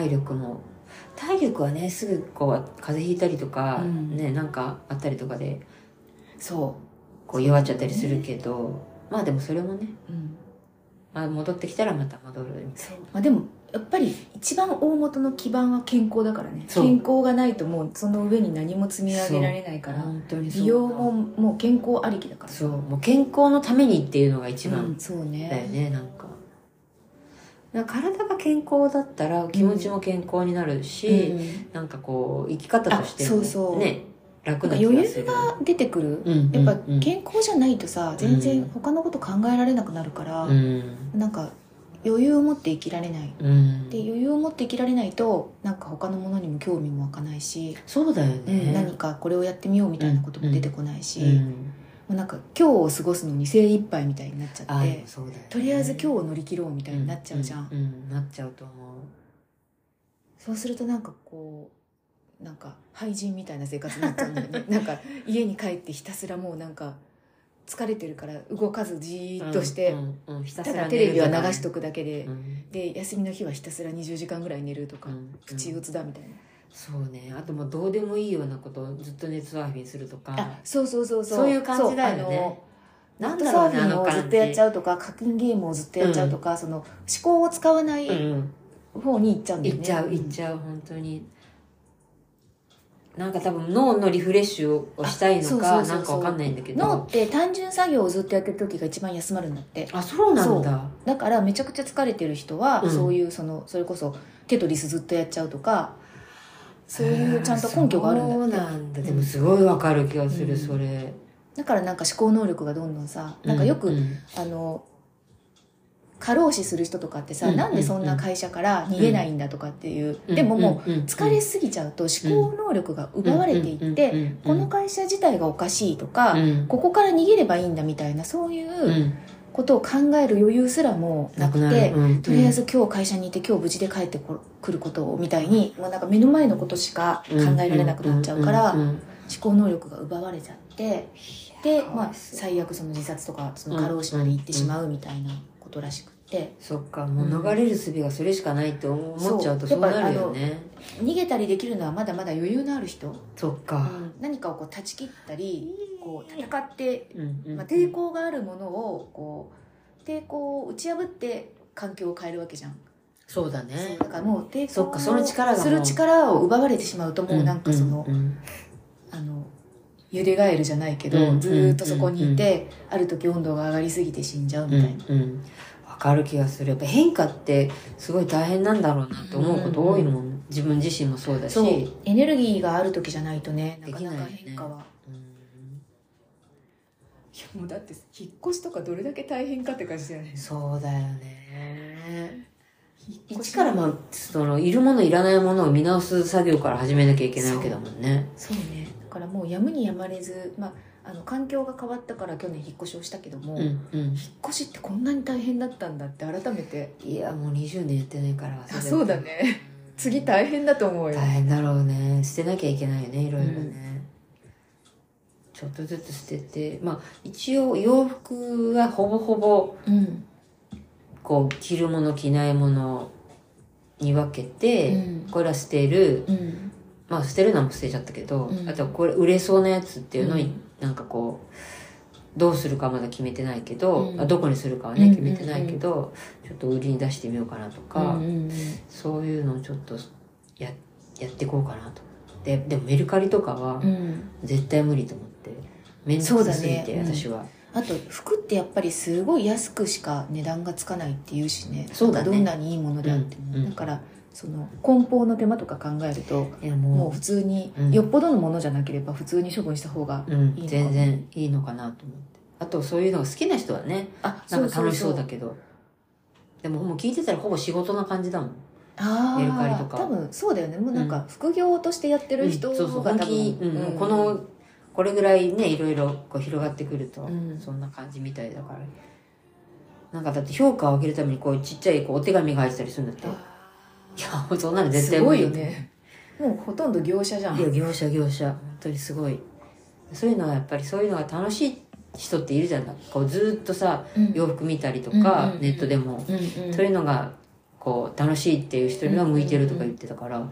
体力も。体力はねすぐこう風邪ひいたりとか、うん。ねなんかあったりとかでそこう弱っちゃったりするけど、まあでもそれもね、う、うん。まあ、戻ってきたらまた戻るみたいそう。まあ、でもやっぱり一番大元の基盤は健康だからね。健康がないともうその上に何も積み上げられないから本当にそう。美容ももう健康ありきだから。そう。もう健康のためにっていうのが一番うん。そうだよねなんか体が健康だったら気持ちも健康になるし、うん。なんかこう生き方としてもあそうそう。ね楽な気がする。裕が出てくる、うんやっぱうん。うん健康じゃないとさ全う然ん。他のこと考えられなくなるから、うん。なんか余裕を持って生きられない。うん。で余裕を持って生きられないとなんか他のものにも興味も湧かないし、そうだよね、何かこれをやってみようみたいなことも出てこないし、うん、もうなんか今日を過ごすのに精一杯みたいになっちゃあってね。とりあえず今日を乗り切ろうみたいになっちゃうじゃん、うんうんなっちゃうと思う。そうするとなんかこうなんか廃人みたいな生活になっちゃうんだよね。なんか家に帰ってひたすらもうなんか疲れてるから動かずじーっとして、うんうんたたすらだテレビは流しとくだけで、うん。で休みの日はひたすら20時間ぐらい寝るとか、うんプチ打つだみたいな、そうね。あともうどうでもいいようなことをずっとネットサーフィンするとか。あそうそうそうそう。そういう感じだよね。なんだろうねネットサーフィンをずっとやっちゃうとか課金ゲームをずっとやっちゃうとか、その思考を使わないうん方に行っちゃうんだよね。いっちゃういっちゃう本当に。なんか多分脳のリフレッシュをしたいのかなんかわかんないんだけ脳どって単純作業をずっとやってる時が一番休まるんだって。あそうなんだ。だからめちゃくちゃ疲れてる人は、うん。そういうそのそれこそテトリスずっとやっちゃうとかそういうちゃんと根拠があるんだそうなんだ。でもすごいわかる気がする、うん。それ。だからなんか思考能力がどんどんさなんかよく、うん。あの過労死する人とかってさ、うんなんでそんな会社から逃げないんだとかっていう、でももううん疲れすぎちゃうと思考能力が奪われていって、この会社自体がおかしいとか、うん。ここから逃げればいいんだみたいなそういううんことを考える余裕すらもなくて、うん。とりあえず今日会社にいて今日無事で帰ってこくることをみたいにもうなんか目の前のことしか考えられなくなっちゃうから思んんん考能力が奪われちゃってで、まあ、最悪その自殺とかその過労死まで行ってしまうみたいなことらしくって。そっかもう逃れる術がそれしかないって思っちゃうとそそううなるよね。逃げたりできるのはまだまだ余裕のある人、そっか、何かをこう断ち切ったりこう戦ってうんうん。まあ、抵抗があるものをこう抵抗を打ち破って環境を変えるわけじゃん、そうだね。だからもう抵抗そっかその力がもう。する力を奪われてしまうともうなんかその、うんうん。あのゆでガエルじゃないけど、うんずーっとそこにいて、ある時温度が上がりすぎて死んじゃうみたいな、うんうん。わかる気がする。やっぱ変化ってすごい大変なんだろうなって思うこと多いもん、自分自身もそうだし。エネルギーがある時じゃないとねなかなか変化は、やもうだって引っ越しとかどれだけ大変かって感じだよね。そうだよね。一からまあそのいるものいらないものを見直す作業から始めなきゃいけないわけだもんね。そうね。だからもうやむにやまれず、まあ、あの環境が変わったから去年引っ越しをしたけども、うんうん。引っ越しってこんなに大変だったんだって改めて。いやもう20年やってないからあそうだね。次大変だと思うよ。大変だろうね。捨てなきゃいけないよねいろいろね、ちょっとずつ捨ててまあ一応洋服はほぼほぼうん。こう着るもの着ないものに分けて、うん。これは捨てる。うん。まあ捨てるのも捨てちゃったけど、うん。あとはこれ売れそうなやつっていうのを、うん。なんかこうどうするかまだ決めてないけど、うん。あどこにするかはうんね決めてないけど、ちょっと売りに出してみようかなとか、うんうんそういうのをちょっとややっていこうかなと。ででもメルカリとかはうん。絶対無理と思って面倒くさすぎて、そうだね。うん。私は、あと服ってやっぱりすごい安くしか値段がつかないっていうしね。そうだね。どんなにいいものであっても、うん。うんだからその梱包の手間とか考えるともうも普通に、うん。よっぽどのものじゃなければ普通に処分した方がいいのかも。全然いいのかなと思って。あとそういうのが好きな人はねあなんか楽しそうだけけど。でももう聞いてたらほぼ仕事な感じだもん。あメルカリとか。多分そうだよね。もうなんか副業としてやってる人うん。そうそう。うん。このこれぐらいねいろいろこう広がってくると、うん。そんな感じみたいだから。なんかだって評価を上げるためにこうちっちゃいこうお手紙が入ってたりするんだって。いやもうそんなの絶対すごい無理よね。もうほとんど業者じゃん。いや業者業者。本当にすごい。そういうのはやっぱりそういうのが楽しい人っているじゃないこうずーっとさうん。洋服見たりとうんか、うんうん。ネットでも、うんうんそういうのがこう楽しいっていう人には向いてるとか言ってたから、でも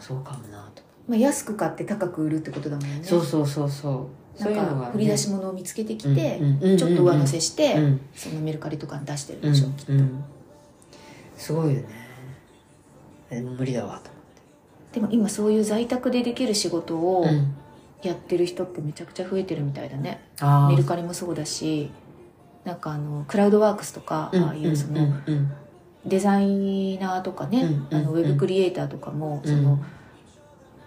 そうかもなと、まあ、安く買って高く売るってことだもんね。そうそうそうそう。なんか振り出し物を見つけてきて、うんうんちょっと上乗せして、うん。そのメルカリとかに出してるうんでしょ、きっと。うん。すごいよね。でも無理だわとでも今そういう在宅でできる仕事を思って、うん、やってる人ってめちゃくちゃ増えてるみたいだね、メルカリもそうだしなんかあのクラウドワークスとか、うんああいうその、うんうん。デザイナーとかね、うんあのうん。ウェブクリエイターとかも、うん。その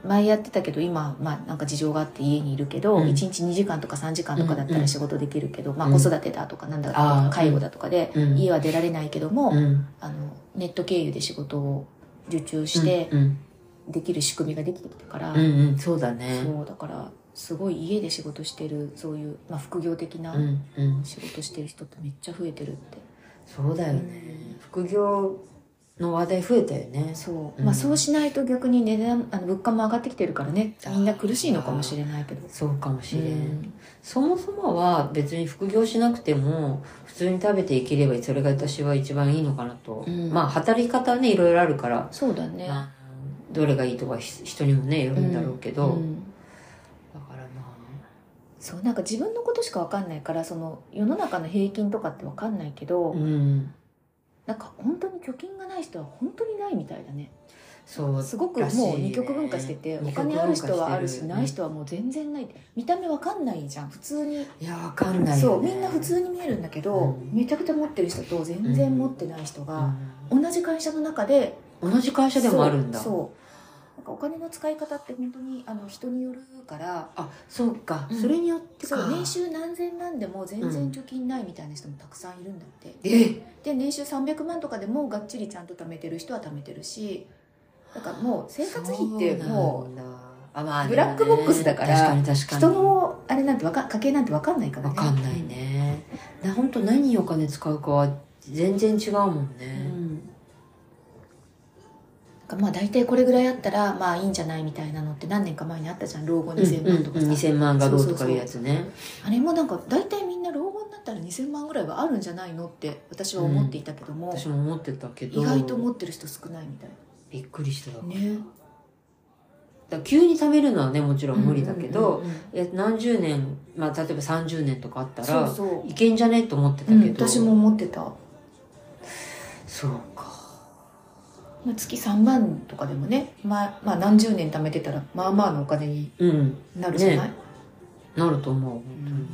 前やってたけど今、まあ、なんか事情があって家にいるけど、うん。1日2時間とか3時間とかだったうんうんら仕事できるけど、まあ、うん。子育てだとかなんだとあーか介護だとかで、うん。家は出られないけども、うん。あのネット経由で仕事を受注してうんできる仕組みができてきたから、うんうん。そうだね。そうだからすごい家で仕事してるそういう、まあ、副業的なうんうん。仕事してる人ってめっちゃ増えてるって、そうだよね。副業の話題増えたよね。そう、うん。まあそうしないと逆に値段あの物価も上がってきてるからね。みんな苦しいのかもしれないけど。そうかもしれん、うん。そもそもは別に副業しなくても普通に食べていければそれが私は一番いいのかなと、うん。まあ働き方はねいろいろあるから、そうだね、まあどれがいいとかひ人にもねよるんだろうけど、うん。だからまそうなんか自分のことしか分かんないからその世の中の平均とかって分かんないけど、あうんなんか本当に貯金がない人は本当にないみたいだね。そうすごくもう二極分化してて、お二極分金ある人はあるしない人はもう全然ない。見た目分かんないじゃん。普通に、いやわかんないそうみんな普通に見えるんだけど、うん。めちゃくちゃ持ってる人と全然持ってない人が、う同じ会社の中でん同じ会社でもあるんだ。そうそうなんかお金の使い方って本当にあの人によるから。あそうか、うん。それによってか。年収何千万でも全然貯金ないみたいな人もたくさんいるんだって、え？で年収300万とかでもがっちりちゃんと貯めてる人は貯めてるしだからもう生活費ってもそうあ、まあね。ブラックボックスだから確かに確うかに。人のあれなんてわか家計なんて分かんないからね。わかんないね、な本当何にお金使うかは全然違うもんうね、んなん。かまあ大体これぐらいあったらまあいいんじゃないみたいなのって何年か前にあったじゃん。老後2000万とかさ、うんうん、2000万がどうとかいうやつね。あれもなんか大体みんな老後になったら2000万ぐらいはあるんじゃないのって私は思っていたけども、私も思ってたけど。意外と持ってる人少ないみたいびっくりしただからね。だ急に貯めるのはねもちろん無理だけど、うんうん何十年、まあ、例えば30年とかあったらいけんじゃね？と思ってたうん、けど、私も思ってた、まそうかあ、月3万とかでもね、まあ、まあ何十年貯めてたらまあまあのお金にうん。なるじゃない、ね。なると思う本当に、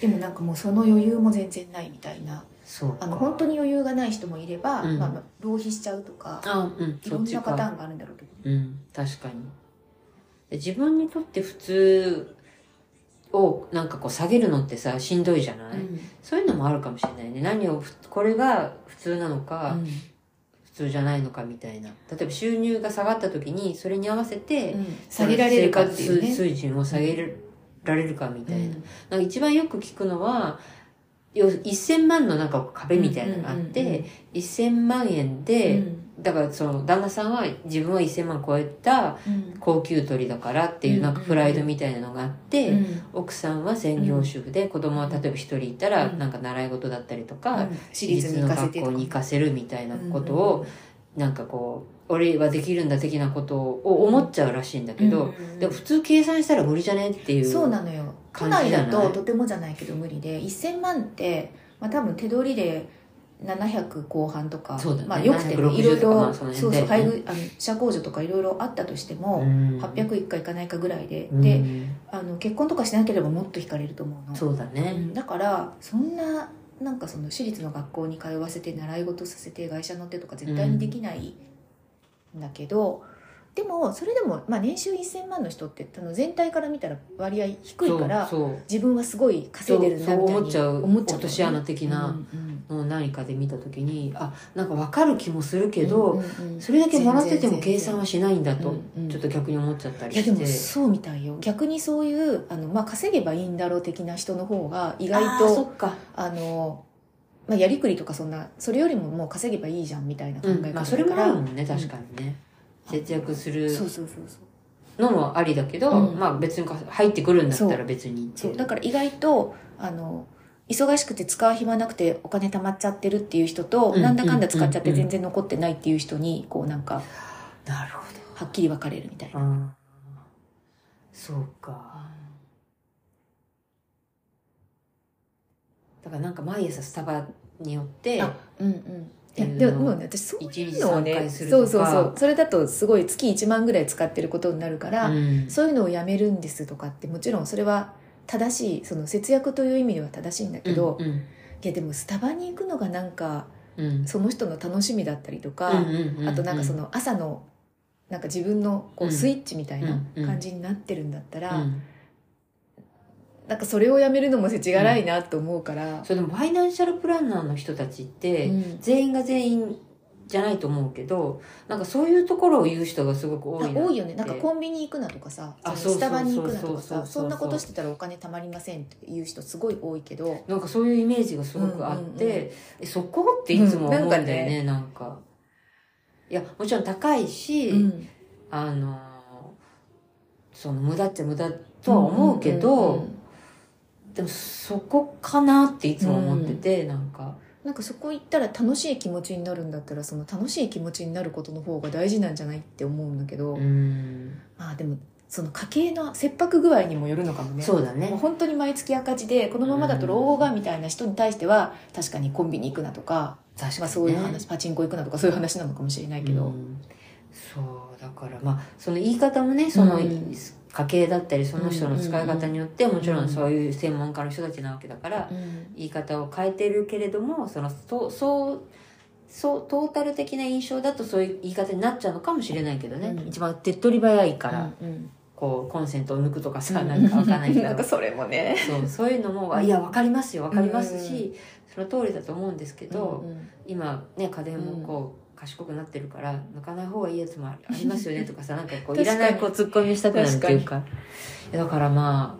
でもなんかもうその余裕も全然ないみたいな。そうか。あの本当に余裕がない人もいれば、うん。まあ、浪費しちゃうとかあうん。いろんなパターンがあるんだろうけどうん。確かに。で自分にとって普通をなんかこう下げるのってさしんどいじゃない、うん。そういうのもあるかもしれないね。何をふこれが普通なのか、うん普通じゃないのかみたいな。例えば収入が下がった時にそれに合わせて、うん。下げられるかっていうね。生活水準を下げられるかみたいな,、うん。なんか一番よく聞くのはよ1000万のなんか壁みたいなのがあって、うんうんうん1000万円で、うんだからその旦那さんは自分は1000万超えたうん。高級鳥だからっていうなんかプライドみたいなのがあって、うん。奥さんは専業主婦で子供は例えば一人いたらうん。なんか習い事だったりとか、私立の学校に行かせるみたいなことを、なんかこう俺はできるんだ的なことを思っちゃうらしいんだけど、うんでも普通計算したら無理じゃねっていうそうなのよ。都内だととてもじゃないけど無理で1000万って、まあ、多分手取りで700後半とかね。まあ、よくてね760いろいろあそうそう配偶あの社控除とかいろいろあったとしても、うん。800いくかいかないかぐらいで、うん。であの結婚とかしなければもっと引かれると思うの。そうだね、うん。だからそんななんかその私立の学校に通わせて習い事させて会社乗ってとか絶対にできないんだけど、でもそれでも、まあ、年収1000万の人ってあの全体から見たら割合低いから自分はすごい稼いでるなみたいに思っちゃう思っちゃう落とし穴的な。うんうんのを何かで見た時にあなんか分かる気もするけど、うんうんうん。それだけもらってても計算はしないんだと、うんうん。ちょっと逆に思っちゃったりいやしてでもそうみたいよ。逆にそういうあの、まあ、稼げばいいんだろう的な人の方が意外あーそとっか。あの、まあ、やりくりとかそんなそれよりももう稼げばいいじゃんみたいな考え方だから、うんまあ、それもあるもんね確かにね、節約するそうそうそうそう。のもありだけど、うん。まあ別に入ってくるんだったら別にそう。だから意外とあの忙しくて使う暇なくてお金貯まっちゃってるっていう人と、うんなんだかんだ使っちゃってうん全然残ってないっていう人にこうなんかなるほはっきり分かれるみたいど。な。うん。そうか。だからなんか毎朝スタバによって、あうんうんでもね私そう一日いうのをねそうそうそうそれだとすごい月1万ぐらい使ってることになるから、うんそういうのをやめるんですとかってもちろんそれは正しいその節約という意味では正しいんだけど、いうんやでもスタバに行くのがなんかうん。その人の楽しみだったりとか、うんうんうんあとなんかその朝のなんか自分のこううん。スイッチみたいなうん感じになってるんだったら、うん。なんかそれをやめるのも世知辛いなと思うから、それでもファイナンシャルプランナーの人たちって、うん。全員が全員じゃないと思うけどなんかそういうところを言う人がすごく多いな多いよね。なんかコンビニ行くなとかさスタバに行くなとかさそんなことしてたらお金貯まりませんっていう人すごい多いけど。なんかそういうイメージがすごくあって、うんうんうんえそこっていつも思うんだよね,、うんなんかいやもちろん高いし、うん。あのその無駄っちゃ無駄とは思うけど、うんうんうん。でもそこかなっていつも思ってて、なんかなんかそこ行ったら楽しい気持ちになるんだったらその楽しい気持ちになることの方が大事なんじゃないって思うんだけど、うん。ああでもその家計の切迫具合にもよるのかもね。そうだね。本当に毎月赤字でこのままだと老後がみたいな人に対しては確かにコンビニ行くなとか、確かに、ね。まあ、そういう話パチンコ行くなとかそういう話なのかもしれないけど、うん。そうだからまあその言い方もねその、うん家計だったりその人の使い方によって、もちろうん。んそういう専門家の人たちなわけだから、うん言い方を変えてるけれどもそのそうそうそうトータル的な印象だとそういう言い方になっちゃうのかもしれないけどね、うん。一番手っ取り早いから、うんうん。こうコンセントを抜くとかさ、なんかわかんないけどなんか それもね。そうそういうのも、あいやわかりますよわかりますし、その通りだと思うんですけど、うんうん。今ね家電もこう、賢くなってるから抜かない方がいいやつもありますよね とかさなんかこういらにないこうツッコミをしたくなるっていうかだからま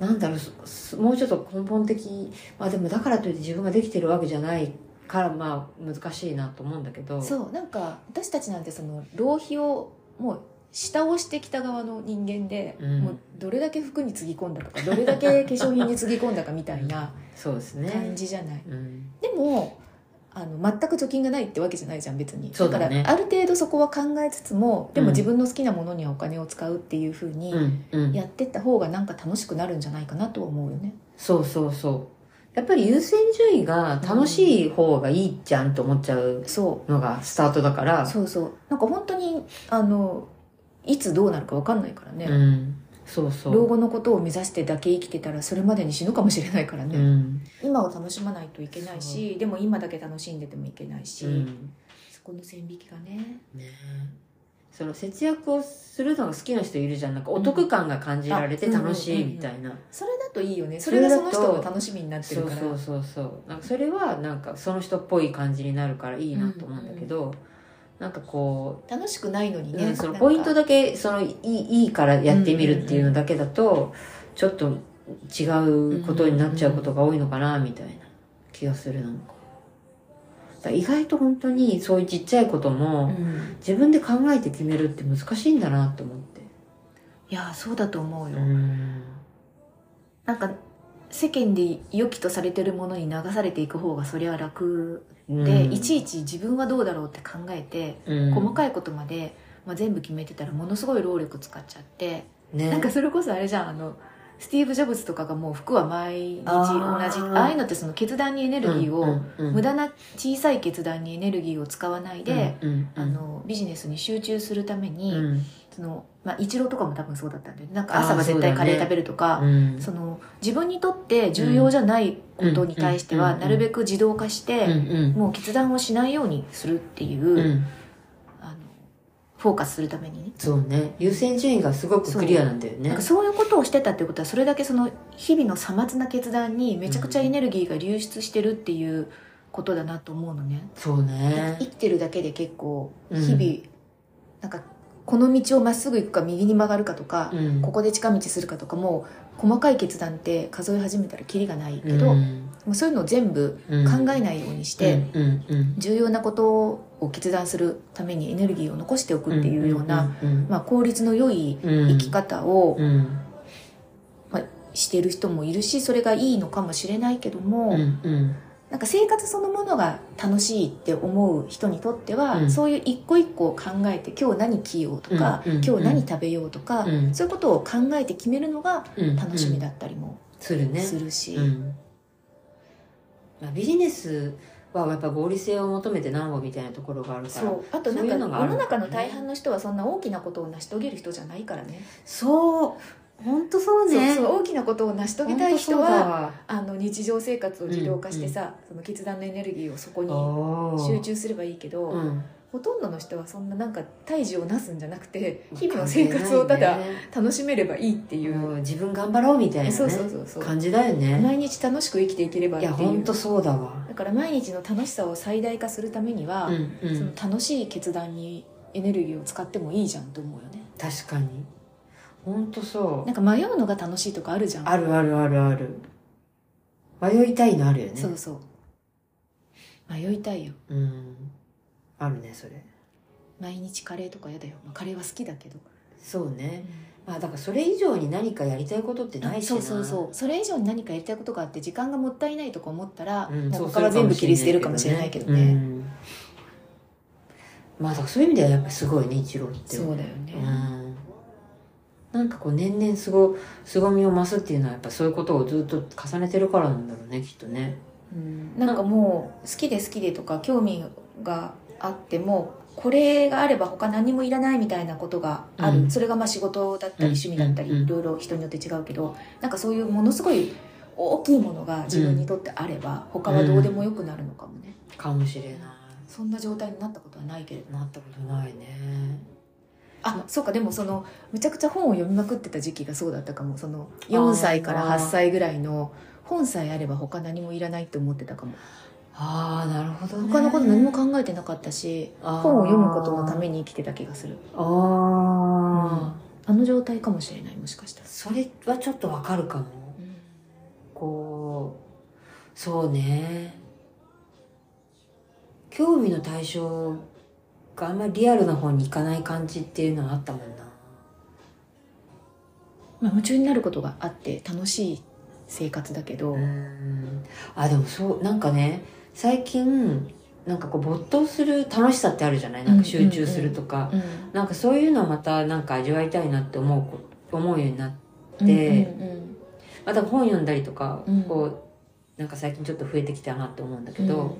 あなんだろうもうちょっと根本的まあでもだからといって自分ができてるわけじゃないからまあ難しいなと思うんだけど。そうなんか私たちなんてその浪費をもう下をしてきた側の人間で、うん。もうどれだけ服につぎ込んだとかどれだけ化粧品につぎ込んだかみたいな そうですね。感じじゃない、うん。でもあの全く貯金がないってわけじゃないじゃん別に。そうだね。からある程度そこは考えつつもでもうん。自分の好きなものにはお金を使うっていうふうにやってった方がなんか楽しくなるんじゃないかなとは思うよね。そうそうそう。やっぱり優先順位が楽しい方がいいじゃんと思っちゃうそのがスタートだから。うそうそう。なんか本当にあのいつどうなるか分かんないからね、うんそうそう。老後のことを目指してだけ生きてたらそれまでに死ぬかもしれないからね、うん。今を楽しまないといけないしでも今だけ楽しんでてもいけないし、うん。そこの線引きがね。ね。その節約をするのが好きな人いるじゃん。なんかお得感が感じられてうん楽しいみたいな、それだといいよね。それがその人の楽しみになってそうるから。そうそうそうなんかそれはなんかその人っぽい感じになるからいいなと思うんだけど、なんかこ楽しくないのにう、ね、うんそのポイントだけそのいいいいからやってみるっていうのだけだと、ちょっと違うことになっちゃうことが多いのかなみたいな気がするなんか。だ意外と本当にそういうちっちゃいことも、うん自分で考えて決めるって難しいんだなと思って。いやそうだと思うよ、ん。なんか世間で良きとされてるものに流されていく方がそれは楽で、いちいち自分はどうだろうって考えて、うん。細かいことまで、まあ、全部決めてたらものすごい労力使っちゃって、ね、なんかそれこそあれじゃんあのスティーブ・ジョブズとかがもう服は毎日同じあー。ああいうのってその決断にエネルギーを、無駄な小さい決断にエネルギーを使わないで、あのビジネスに集中するために、うんそのまあ、イチローとかも多分そうだったんだよね。なんか朝は絶対カレー食べるとか、うん。その自分にとって重要じゃないことに対してはうんなるべく自動化して、うんもう決断をしないようにするっていう、うんうん。あのフォーカスするためにね。そうね。優先順位がすごくクリアなんだよね。なんかそういうことをしてたってことはそれだけその日々のさまつな決断にめちゃくちゃエネルギーが流出してるっていうことだなと思うのね、そうね。生きてるだけで結構うん。日々、なんかこの道をまっすぐ行くか右に曲がるかとか、うん。ここで近道するかとかも細かい決断って数え始めたらキリがないけど、もうん。うそういうのを全部うん。考えないようにして、重要なことを決断するためにエネルギーを残しておくっていうような、まあ、効率の良いうん。生き方を、うん。まあ、してる人もいるしそれがいいのかもしれないけども、うんうんなんか生活そのものが楽しいって思う人にとっては、うん。そういう一個一個を考えて今日何着ようとか、うんうん今日何食べようとか、うん。そういうことを考えて決めるのがうん楽しみだったりもするね。するし、うん。まあ、ビジネスはやっぱ合理性を求めてなんぼみたいなところがあるからそう。あとなんか世の中の大半の人はそんな大きなことを成し遂げる人じゃないからね。そう本当そうね。そうそう大きなことを成し遂げたい人はわあの日常生活を自動化してさ、その決断のエネルギーをそこに集中すればいいけど、うん。ほとんどの人はそんななんか大事をなすんじゃなくて日々の生活をただ楽しめればいいっていう、もう自分頑張ろうみたいな、ね、そうそうそうそう。感じだよね。毎日楽しく生きていければっいや本当そうだわ。だから毎日の楽しさを最大化するためには、うんうそのん楽しい決断にエネルギーを使ってもいいじゃんと思うよね。確かに本当そう。なんか迷うのが楽しいとかあるじゃん。あるあるあるある。迷いたいのあるよね。そうそう。迷いたいよ。うん。あるねそれ。毎日カレーとか嫌だよ、まあ、カレーは好きだけど、そうね。まあだからそれ以上に何かやりたいことってないしな。そうそうそう。それ以上に何かやりたいことがあって時間がもったいないとか思ったら、うん、もそうう他は全部切り捨てるかもしれないけどね。うん。まあだからそういう意味ではやっぱすごいね一郎って。そうだよね、うんなんかこう年々すご凄みを増すっていうのはやっぱそういうことをずっと重ねてるからなんだろうねきっとね。うん。なんかもう好きで好きでとか興味があってもこれがあれば他何もいらないみたいなことがある、うん。それがまあ仕事だったりうん。趣味だったり、うんいろいろ人によって違うけどなんかそういうものすごい大きいものが自分にとってあれば、他はどうでもよくなるのかもね、かもしれない。そんな状態になったことはないけれどなったことないねあそう。かでもそのむちゃくちゃ本を読みまくってた時期がそうだったかも。そのあー4歳から8歳ぐらいの本さえあれば他何もいらないって思ってたかも。ああなるほどね。他のこと何も考えてなかったし本を読むことのために生きてた気がする。ああ、あの状態かもしれないもしかしたら、それはちょっとわかるかも。こうそうね。興味の対象があんまりリアルな方に行かない感じっていうのはあったもんな。まあ、夢中になることがあって楽しい生活だけど、うん。あでもそうなんかね最近なんかこう没頭する楽しさってあるじゃない？なんか集中するとか、うん。なんかそういうのをまたなんか味わいたいなって思うこ思うようになって、うんうんまた本読んだりとか、うん。こうなんか最近ちょっと増えてきたなって思うんだけど、うん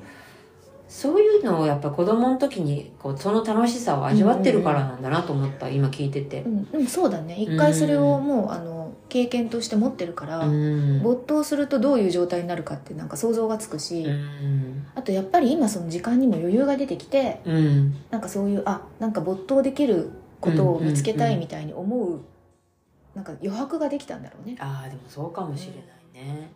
そういうのをやっぱ子供の時にこうその楽しさを味わってるからなんだなと思った、今聞いてて。う。ん、でもそうだね。一回それをもうあの経験として持ってるから、うん。没頭するとどういう状態になるかってなんか想像がつくし、うん。あとやっぱり今その時間にも余裕が出てきてうん。なんかそういうあなんか没頭できることを見つけたいみたいに思う,、なんか余白ができたんだろうね。ああでもそうかもしれないね。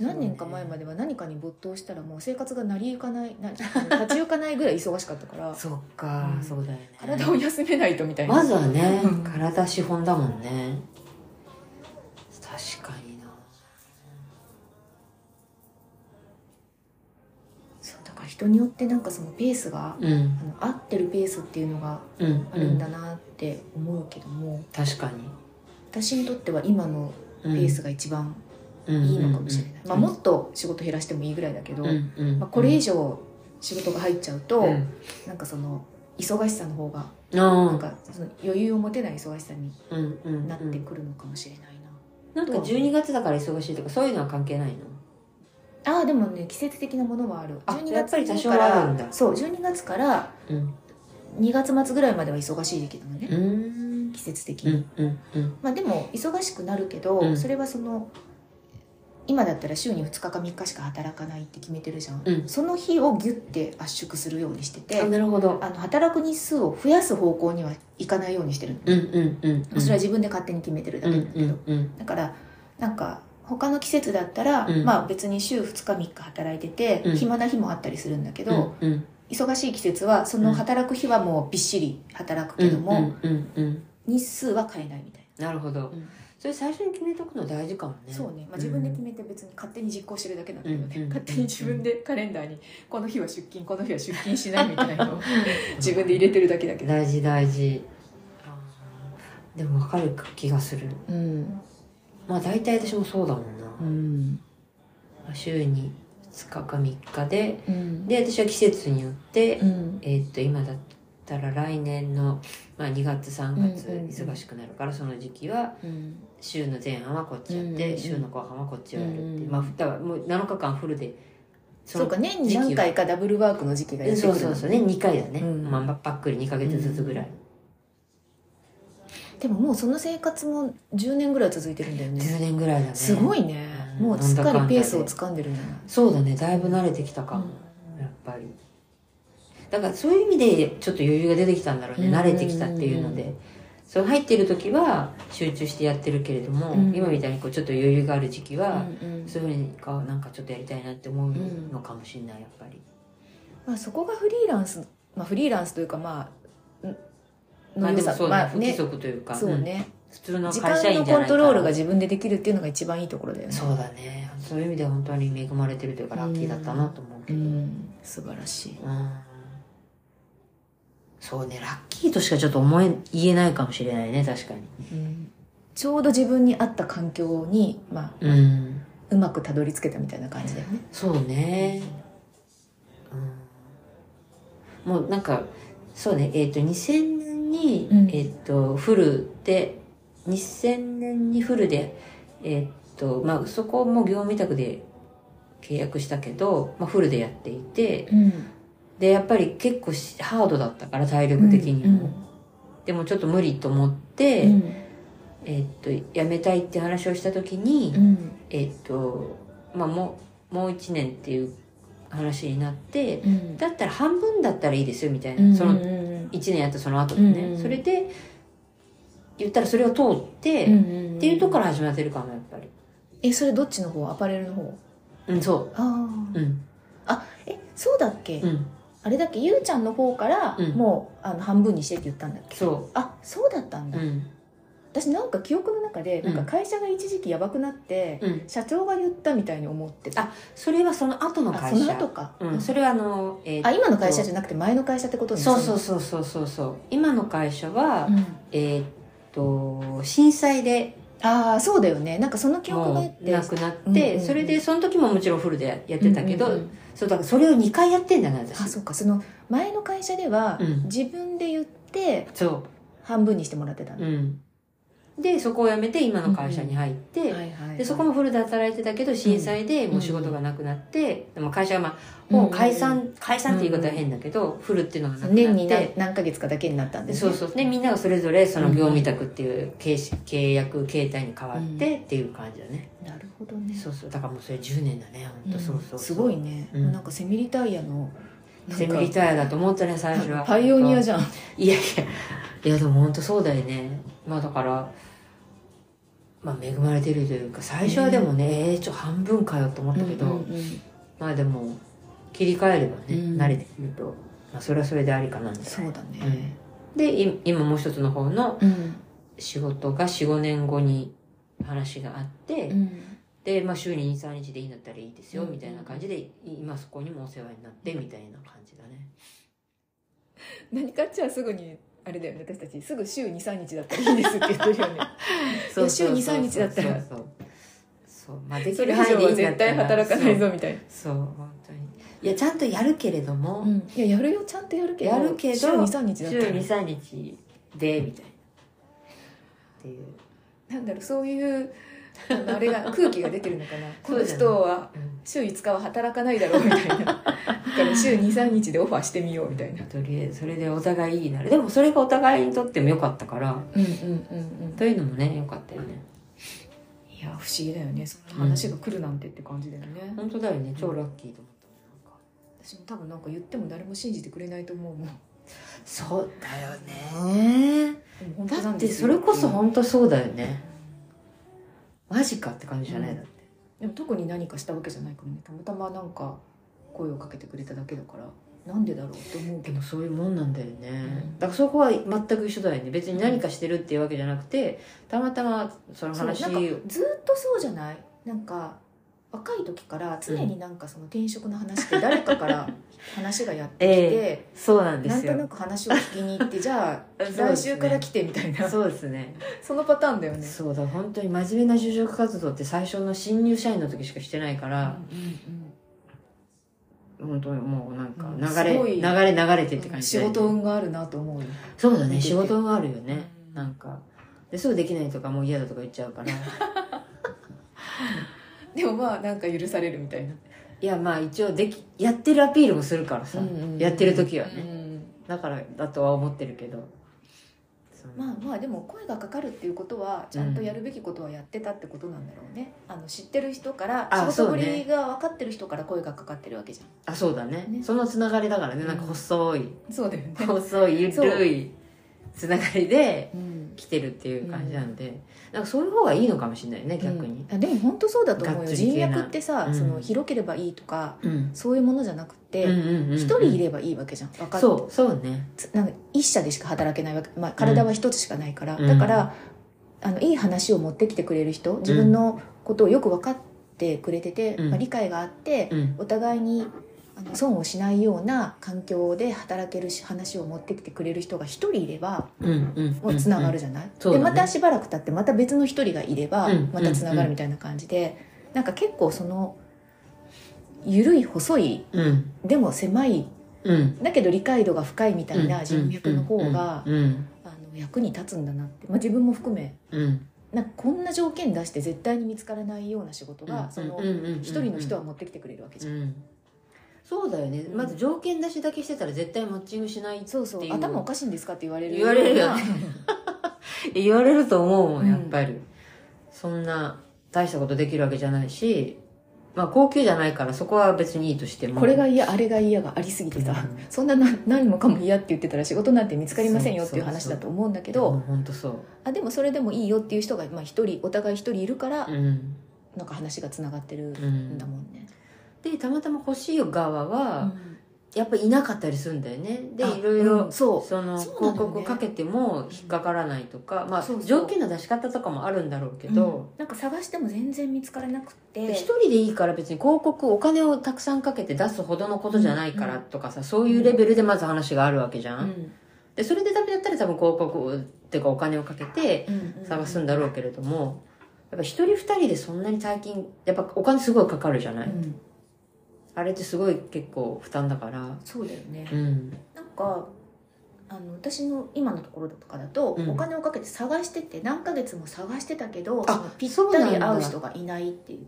何年か前までは何かに没頭したらもう生活が成り行かないな 立ち行かないぐらい忙しかったから。そっか、うん。そうだよね。体を休めないとみたいな。まずはね、うん。体資本だもんね。確かにな。そうだから人によってなんかそのペースがうん。あの合ってるペースっていうのがうん。あるんだなって思うけども、確かに。私にとっては今のペースが一番いいいのかもしれない、まあ、もっと仕事減らしてもいいぐらいだけど、まあ、これ以上仕事が入っちゃうと、うんなんかその忙しさの方がなんかその余裕を持てない忙しさになってくるのかもしれないな、なんか12月だから忙しいとかそういうのは関係ないのああでもね季節的なものはある12やっぱり多少からそう12月から2月末ぐらいまでは忙しい時期なのね、季節的に、うんうんうんまあでも忙しくなるけど、それはその今だったら週に2日か3日しか働かないって決めてるじゃん、うん。その日をギュッて圧縮するようにしててあなるほど。あの働く日数を増やす方向にはいかないようにしてるの、うんうんうんうん。それは自分で勝手に決めてるだうんけなんだけど、うんうんだからなんか他の季節だったら、うん。まあ別に週2日3日働いてて、うん。暇な日もあったりするんだけど、うんうん。忙しい季節はその働く日はもうびっしり働くけども、うんうんうん日数は変えないみたいな。るほど。な、うんそれ最初に決めとくの大事かもね。そうね、まあ、自分で決めて別に勝手に実行してるだけなんだけどね、うん。勝手に自分でカレンダーに この日は出勤この日は出勤しないみたいなのを 自分で入れてるだけだけど、大事大事。でも分かる気がする。うん、まあ大体私もそうだもんな、うん。週に2日か3日でうん。で私は季節によって、うん。えーっと今だったら来年の、まあ、2月3月忙しくなるからその時期はうん週の前半はこっちやって、うんうんうん。週の後半はこっちをやるっていう、うんうんまあだからもう7日間フルでそうか年に何回かダブルワークの時期がやってくそうるそうそう。ね2回だね、うん。まあ、ばっくり2ヶ月ずつぐらい、でももうその生活も10年ぐらい続いてるんだよね。10年ぐらいだね。すごいね。うん。もうすっかりペースを掴んでるんじゃないそうだね。だいぶ慣れてきたかも、やっぱり。だからそういう意味でちょっと余裕が出てきたんだろうね、うん。慣れてきたっていうのでそう入ってる時は集中してやってるけれども、うん。今みたいにこうちょっと余裕がある時期は、うんうん。そういうふうにかなんかちょっとやりたいなって思うのかもしれないやっぱり。まあ、そこがフリーランス、まあ、フリーランスというかまあんまあでもそうね、まあ不規則というかそうね、うん。普通の時会社間の員じゃないから。コントロールが自分でできるっていうのが一番いいところだよね。そうだね。そういう意味では本当に恵まれてるというかラッキーだったなと思うけうど、ん。素晴らしい。うんそうねラッキーとしかちょっと思え言えないかもしれないね確かに。うん。ちょうど自分に合った環境に、まあ、うん。うまくたどり着けたみたいな感じだよね。そうね。うん。もうなんかそうねえっ、と2000年に、うん。えっ、とフルで2000年にフルでえっ、とまあそこも業務委託で契約したけど、まあ、フルでやっていてうんでやっぱり結構しハードだったから体力的にも、でもちょっと無理と思って、うん。えっと辞めたいって話をした時に、うん。えっとまあもうもう1年っていう話になってうん。だったら半分だったらいいですよみたいな、うんそのうん。1年やったその後でね、うんうんそれで言ったらそれを通って、うんっうん。ていうとこから始まってるかもやっぱり。えそれどっちの方？アパレルの方？うんそあううん。あえそうだっけ、うんあれだっけゆうちゃんの方から、うん。もうあの半分にしてって言ったんだっけ？そあそうだったんだ、ううん。私なんか記憶の中でなんか会社が一時期やばくなって、うん。社長が言ったみたいに思ってた。あそれはその後のあ会社。その後か、うん、それはあの、えーあ今の会社じゃなくて前の会社ってことね。そうそう。そうそうそうそう。今の会社は、うん。えーっと震災でああそうだよね。なんかその記憶がって。うなくなって、うんうんうん。それでその時ももちろんフルでやってたけど、うんうんうん。そうだからそれを2回やってんだな私。あそうか。その前の会社では、うん。自分で言ってそ半分にしてもらってたんう、だ、うん、でそこを辞めて今の会社に入って、はいはいはい。でそこもフルで働いてたけど震災でもう仕事がなくなって、でも会社がまあもう解散、解散って言い方は変だけど、フルっていうのがなくなって。年に何何ヶ月かだけになったんですね。そうそう。でみんながそれぞれその業務委託っていう契契約形態に変わってっていう感じだね、なるほどね。そうそう。だからもうそれ10年だね本当そうそうそうすごいね、うん。なんかセミリタイヤのセミリタイアだと思ったね最初は。パイオニアじゃん。いやいや。いやでも本当そうだよねまあだからまあ恵まれてるというか最初はでもね、えー、ちょ半分かよと思ったけど、うんうんうんまあでも切り替えればね、うん。慣れてくると、まあ、それはそれでありかなみたいな。そうだね。でい今もう一つの方のうん。仕事が45年後に話があって、うん。で、まあ、週に23日でいいんだったらいいですようんみたいな感じで今そこにもお世話になってみたいな感じだね。何かっちゃすぐにあれだよね。私たちすぐ週23日だったらいいですって言ってるよね そう週2 3日だったら。そうそうそう。まあできそる範囲でいい絶対働かないぞみたいな。そう本当に。いやちゃんとやるけれども、うん。いややるよ。ちゃんとやるけどやるけど週23日だ週ったら。23日でみたいな。っていう、なんだろうそういうあれが空気が出てるのかな。この人は週5日は働かないだろうみたいな。だから週23日でオファーしてみようみたいな。とりあえずそれでお互いいいなる。でもそれがお互いにとっても良かったから。うんうんうんうんというのもね良かったよね。いや不思議だよね。その話が来るなんてって感じだよね、本当だよね。超ラッキーと思ったなんか。私も多分なんか言っても誰も信じてくれないと思うもん。そうだよね。だってそれこそ本当そうだよねマジかって感じじゃない、うん。だって。でも特に何かしたわけじゃないからね。たまたまなんか声をかけてくれただけだから。なんでだろうって思うけど。そういうもんなんだよね、ん。だからそこは全く一緒だよね。別に何かしてるっていうわけじゃなくてたまたまその話かずっとそうじゃない？なんか若い時から常になんかその転職の話って誰かから 話がやってきて、えそうなんですよ。なんとなく話を聞きに行ってじゃあ 来週から来てみたいな。そそうですね。のパターンだよね。そうだ本当に真面目な就職活動って最初の新入社員の時しかしてないから、本当にもうなんかうん流れ、すごい流れ流れてってうん感じで。仕事運があるなと思うよ。そうだね仕事があるよね、うん。なんか。ですぐできないとかもう嫌だとか言っちゃうからでもまあなんか許されるみたいな。いやまあ一応できやってるアピールもするからさ、やってる時はね、うんだからだとは思ってるけど。そう。まあまあでも声がかかるっていうことはちゃんとやるべきことはやってたってことなんだろうね、あの知ってる人からあ仕事ぶそうね。りが分かってる人から声がかかってるわけじゃあそうだね。ね。そのつながりだからね。なんか細い、んそうだよね。細いゆるいつながりでうん。来てるっていう感じなんで、なんかそういう方がいいのかもしれないね逆に。うんあでも本当そうだと思うがよ人脈ってさ、うん。その広ければいいとかうん。そういうものじゃなくてうんうんうんうん一、人いればいいわけじゃん。分かってそうそうね。つなんか一社でしか働けないわけ、まあ、体は一つしかないから、うんだからあのいい話を持ってきてくれる人自分のことをよく分かってくれてて、うん。まあ、理解があって、うん。お互いにあの損をしないような環境で働けるし話を持ってきてくれる人が一人いればうんうん。もうつながるじゃない、そうだね。でまたしばらく経ってまた別の一人がいればうんまたつながるみたいな感じで、なんか結構その緩い細いうん。でも狭いうん。だけど理解度が深いみたいな人脈の方が役に立つんだなって、まあ、自分も含め。うん。なんかこんな条件出して絶対に見つからないような仕事が、その一人の人は持ってきてくれるわけじゃん、うんそうだよね。まず条件出しだけしてたら絶対マッチングしないそう。そうっていう。頭おかしいんですかって言われる。言われるよね。言われると思うもうん。んやっぱり、そんな大したことできるわけじゃないしまあ高級じゃないからそこは別にいいとしても。これが嫌あれが嫌がありすぎてさ、うん。そんなな何もかも嫌って言ってたら仕事なんて見つかりませんよっていう話だと思うんだけど。うん本当そう。あでもそれでもいいよっていう人がまあ一人お互い一人いるから、うん。なんか話がつながってるうんんだもんね、でたまたま欲しい側は、やっぱりいなかったりするんだよね。であいろいろ、うん。そう。その広告かけても引っかからないとか、まあ条件の出し方とかもあるんだろうけど、うん。なんか探しても全然見つからなくて。一人でいいから別に広告お金をたくさんかけて出すほどのことじゃないからとかさ、そういうレベルでまず話があるわけじゃん、うん。でそれでダメだったら多分広告っていうかお金をかけてうん探すんだろうけれども、やっぱ一人二人でそんなに大金やっぱお金すごいかかるじゃない、うんあれってすごい結構負担だから。そうだよね、うん。なんかあの私の今のところとかだと、うん。お金をかけて探してて何ヶ月も探してたけどぴったり合う人がいないっていう。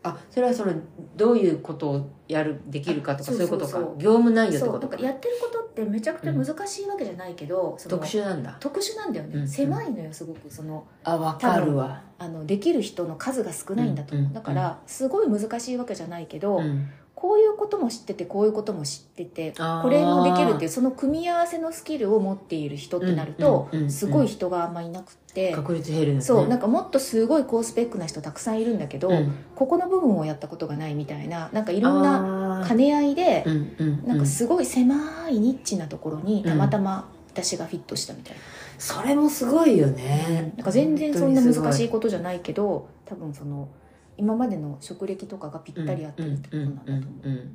あそれはそのどういうことをやるできるかとかあそういうことか。業務内容ってことか。やってることってめちゃくちゃ難しいわけじゃないけど、その特殊なんだ。特殊なんだよね、うん狭いのよすごくそのあわかるわ。あのできる人の数が少ないんだと思う、うんうん。だからすごい難しいわけじゃないけど、うんこういうことも知っててこういうことも知っててこれもできるっていうその組み合わせのスキルを持っている人ってなると、うんうんうん。すごい人があんまいなくって、確率減るそうなんかもっとすごい高スペックな人たくさんいるんだけど、うん。ここの部分をやったことがないみたいななんかいろんな兼ね合いで、うんうんなんかすごい狭いニッチなところにたまたま私がフィットしたみたいな、それもすごいよね。なんか全然そんな難しいいことじゃないけど多分その今までの職歴とかがぴったり合ってるってことなんだと思う、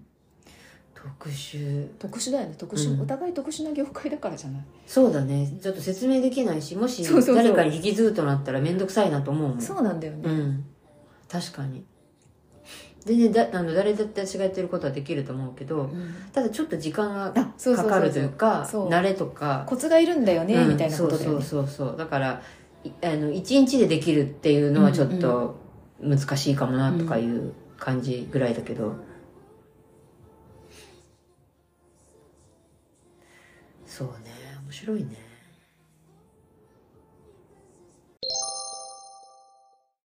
特殊。特殊だよね。特殊、うん。お互い特殊な業界だからじゃない？そうだね。ちょっと説明できないしもし誰かに引き継ぐとなったら面倒くさいなと思うもん。そうなんだよね、うん。確かに。全然だあの誰だって私がやってることはできると思うけどうん。ただちょっと時間がかかるというか慣れとか。コツがいるんだよね、うん。みたいなことだよね。そうそうそうそう。だからいあの1日でできるっていうのはちょっと難しいかもなとかいう感じぐらいだけど、そうね。面白いね